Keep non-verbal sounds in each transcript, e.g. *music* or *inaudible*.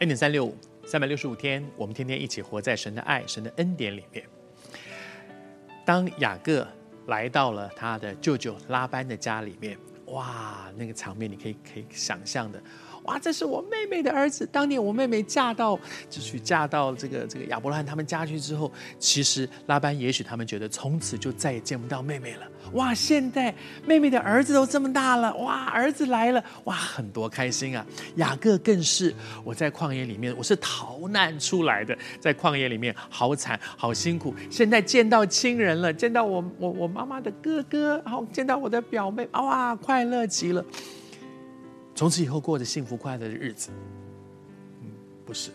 恩典三六五，三百六十五天，我们天天一起活在神的爱、神的恩典里面。当雅各来到了他的舅舅拉班的家里面，哇，那个场面你可以可以想象的。哇，这是我妹妹的儿子。当年我妹妹嫁到，就去嫁到这个这个亚伯拉罕他们家去之后，其实拉班也许他们觉得从此就再也见不到妹妹了。哇，现在妹妹的儿子都这么大了，哇，儿子来了，哇，很多开心啊。雅各更是，我在旷野里面，我是逃难出来的，在旷野里面好惨好辛苦。现在见到亲人了，见到我我我妈妈的哥哥，然后见到我的表妹，哇，快乐极了。从此以后过着幸福快乐的日子，嗯，不是，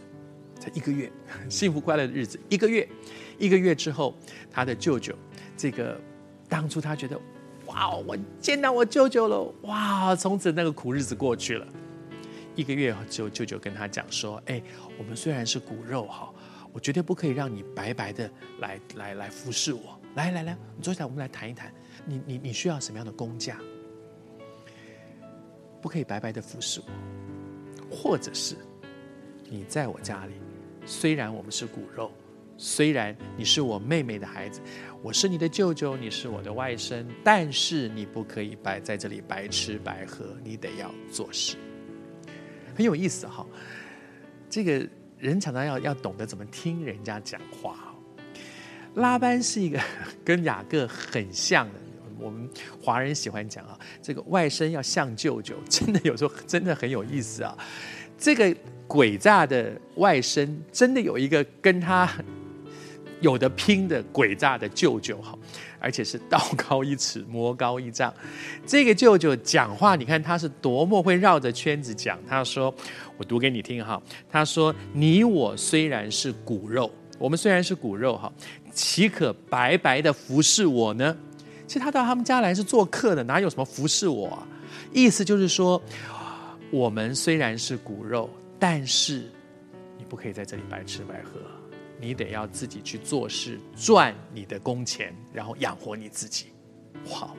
才一个月，*laughs* 幸福快乐的日子一个月，一个月之后，他的舅舅，这个当初他觉得，哇，我见到我舅舅了，哇，从此那个苦日子过去了。一个月之后，舅舅跟他讲说，哎，我们虽然是骨肉哈，我绝对不可以让你白白的来来来服侍我，来来来，你坐下来，我们来谈一谈，你你你需要什么样的工价？不可以白白的服侍我，或者是你在我家里，虽然我们是骨肉，虽然你是我妹妹的孩子，我是你的舅舅，你是我的外甥，但是你不可以白在这里白吃白喝，你得要做事。很有意思哈，这个人常常要要懂得怎么听人家讲话。拉班是一个 *laughs* 跟雅各很像的。我们华人喜欢讲啊，这个外甥要像舅舅，*laughs* 真的有时候真的很有意思啊。这个诡诈的外甥，真的有一个跟他 *laughs* 有的拼的诡诈的舅舅哈，而且是道高一尺，魔高一丈。这个舅舅讲话，你看他是多么会绕着圈子讲。他说：“我读给你听哈。”他说：“你我虽然是骨肉，我们虽然是骨肉哈，岂可白白的服侍我呢？”其实他到他们家来是做客的，哪有什么服侍我啊？意思就是说，我们虽然是骨肉，但是你不可以在这里白吃白喝，你得要自己去做事，赚你的工钱，然后养活你自己。好！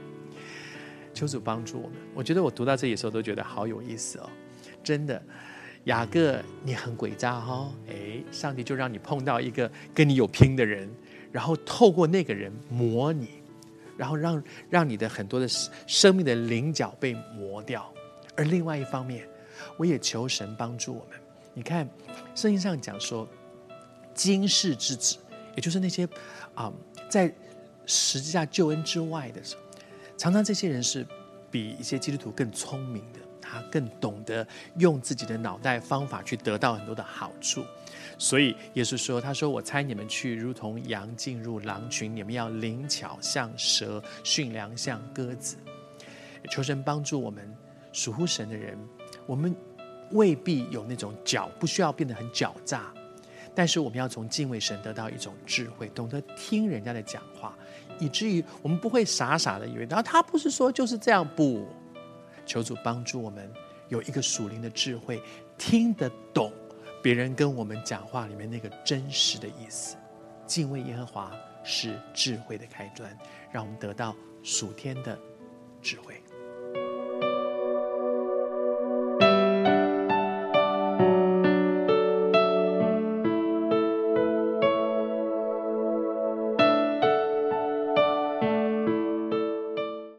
求主帮助我们。我觉得我读到这里的时候都觉得好有意思哦，真的。雅各，你很诡诈哈、哦，哎，上帝就让你碰到一个跟你有拼的人，然后透过那个人磨你。然后让让你的很多的生命的棱角被磨掉，而另外一方面，我也求神帮助我们。你看，圣经上讲说，今世之子，也就是那些啊、在十字架救恩之外的，常常这些人是比一些基督徒更聪明的，他更懂得用自己的脑袋方法去得到很多的好处。所以耶稣说：“他说我猜你们去，如同羊进入狼群，你们要灵巧像蛇，驯良像鸽子。求神帮助我们属乎神的人，我们未必有那种狡，不需要变得很狡诈，但是我们要从敬畏神得到一种智慧，懂得听人家的讲话，以至于我们不会傻傻的以为，然后他不是说就是这样。不，求主帮助我们有一个属灵的智慧，听得懂。”别人跟我们讲话里面那个真实的意思，敬畏耶和华是智慧的开端，让我们得到属天的智慧。